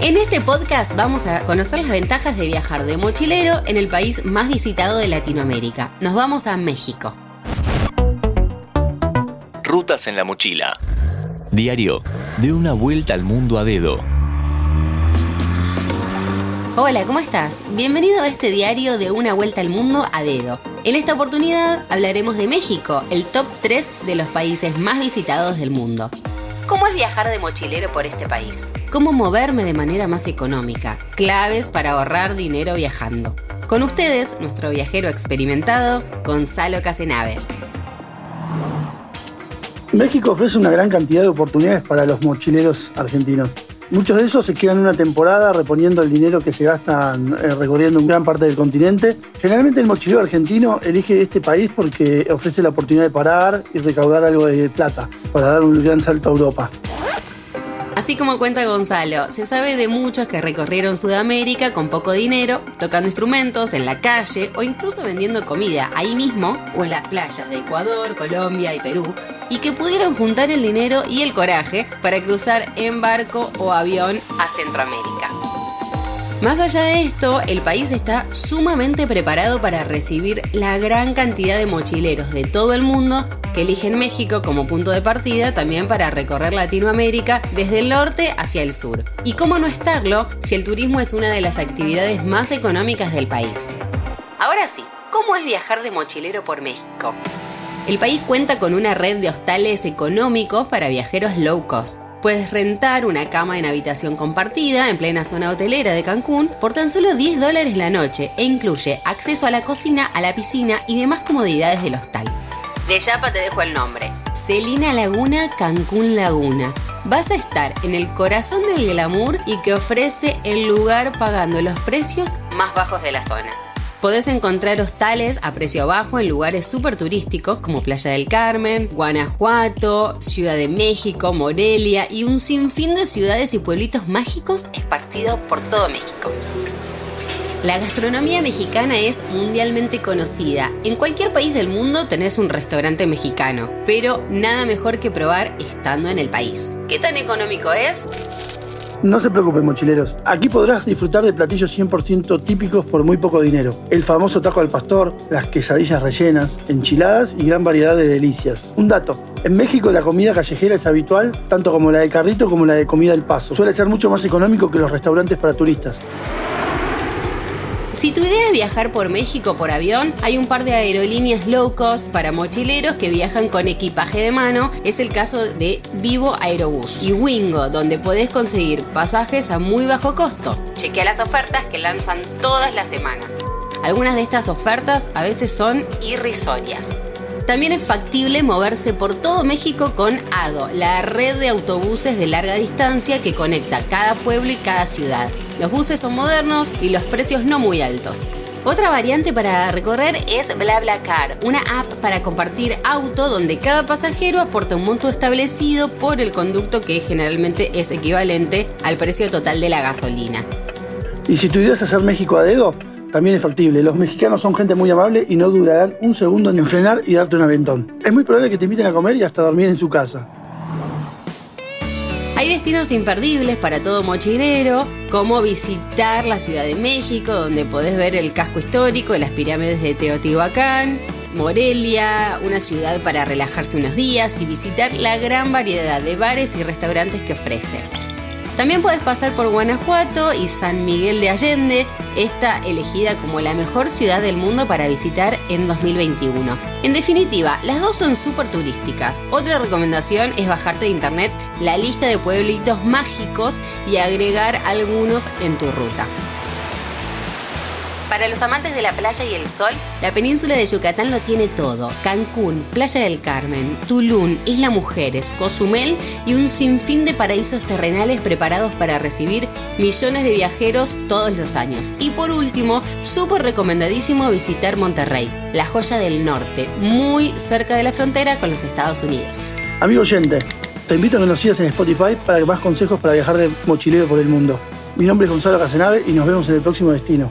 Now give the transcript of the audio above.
En este podcast vamos a conocer las ventajas de viajar de mochilero en el país más visitado de Latinoamérica. Nos vamos a México. Rutas en la mochila. Diario de una vuelta al mundo a dedo. Hola, ¿cómo estás? Bienvenido a este diario de una vuelta al mundo a dedo. En esta oportunidad hablaremos de México, el top 3 de los países más visitados del mundo. ¿Cómo es viajar de mochilero por este país? ¿Cómo moverme de manera más económica? Claves para ahorrar dinero viajando. Con ustedes, nuestro viajero experimentado, Gonzalo Casenave. México ofrece una gran cantidad de oportunidades para los mochileros argentinos. Muchos de esos se quedan una temporada reponiendo el dinero que se gastan eh, recorriendo gran parte del continente. Generalmente el mochilero argentino elige este país porque ofrece la oportunidad de parar y recaudar algo de plata para dar un gran salto a Europa. Así como cuenta Gonzalo, se sabe de muchos que recorrieron Sudamérica con poco dinero, tocando instrumentos en la calle o incluso vendiendo comida ahí mismo o en las playas de Ecuador, Colombia y Perú, y que pudieron juntar el dinero y el coraje para cruzar en barco o avión a Centroamérica. Más allá de esto, el país está sumamente preparado para recibir la gran cantidad de mochileros de todo el mundo que eligen México como punto de partida también para recorrer Latinoamérica desde el norte hacia el sur. ¿Y cómo no estarlo si el turismo es una de las actividades más económicas del país? Ahora sí, ¿cómo es viajar de mochilero por México? El país cuenta con una red de hostales económicos para viajeros low cost Puedes rentar una cama en habitación compartida en plena zona hotelera de Cancún por tan solo 10 dólares la noche e incluye acceso a la cocina, a la piscina y demás comodidades del hostal. De Yapa te dejo el nombre. Celina Laguna Cancún Laguna. Vas a estar en el corazón del glamour y que ofrece el lugar pagando los precios más bajos de la zona. Podés encontrar hostales a precio bajo en lugares súper turísticos como Playa del Carmen, Guanajuato, Ciudad de México, Morelia y un sinfín de ciudades y pueblitos mágicos esparcidos por todo México. La gastronomía mexicana es mundialmente conocida. En cualquier país del mundo tenés un restaurante mexicano, pero nada mejor que probar estando en el país. ¿Qué tan económico es? No se preocupen, mochileros. Aquí podrás disfrutar de platillos 100% típicos por muy poco dinero. El famoso taco al pastor, las quesadillas rellenas, enchiladas y gran variedad de delicias. Un dato. En México la comida callejera es habitual, tanto como la de carrito como la de comida del paso. Suele ser mucho más económico que los restaurantes para turistas. Si tu idea es viajar por México por avión, hay un par de aerolíneas low cost para mochileros que viajan con equipaje de mano. Es el caso de Vivo Aerobús y Wingo, donde podés conseguir pasajes a muy bajo costo. Chequea las ofertas que lanzan todas las semanas. Algunas de estas ofertas a veces son irrisorias. También es factible moverse por todo México con ADO, la red de autobuses de larga distancia que conecta cada pueblo y cada ciudad. Los buses son modernos y los precios no muy altos. Otra variante para recorrer es BlaBlaCar, una app para compartir auto donde cada pasajero aporta un monto establecido por el conducto que generalmente es equivalente al precio total de la gasolina. Y si tu idea es hacer México a dedo, también es factible. Los mexicanos son gente muy amable y no dudarán un segundo en frenar y darte un aventón. Es muy probable que te inviten a comer y hasta dormir en su casa. Destinos imperdibles para todo mochilero, como visitar la Ciudad de México, donde podés ver el casco histórico y las pirámides de Teotihuacán, Morelia, una ciudad para relajarse unos días y visitar la gran variedad de bares y restaurantes que ofrece. También puedes pasar por Guanajuato y San Miguel de Allende, esta elegida como la mejor ciudad del mundo para visitar en 2021. En definitiva, las dos son súper turísticas. Otra recomendación es bajarte de internet la lista de pueblitos mágicos y agregar algunos en tu ruta. Para los amantes de la playa y el sol, la península de Yucatán lo tiene todo. Cancún, Playa del Carmen, Tulum, Isla Mujeres, Cozumel y un sinfín de paraísos terrenales preparados para recibir millones de viajeros todos los años. Y por último, súper recomendadísimo visitar Monterrey, la joya del norte, muy cerca de la frontera con los Estados Unidos. Amigo oyente, te invito a que nos sigas en Spotify para más consejos para viajar de mochilero por el mundo. Mi nombre es Gonzalo Casenave y nos vemos en el próximo destino.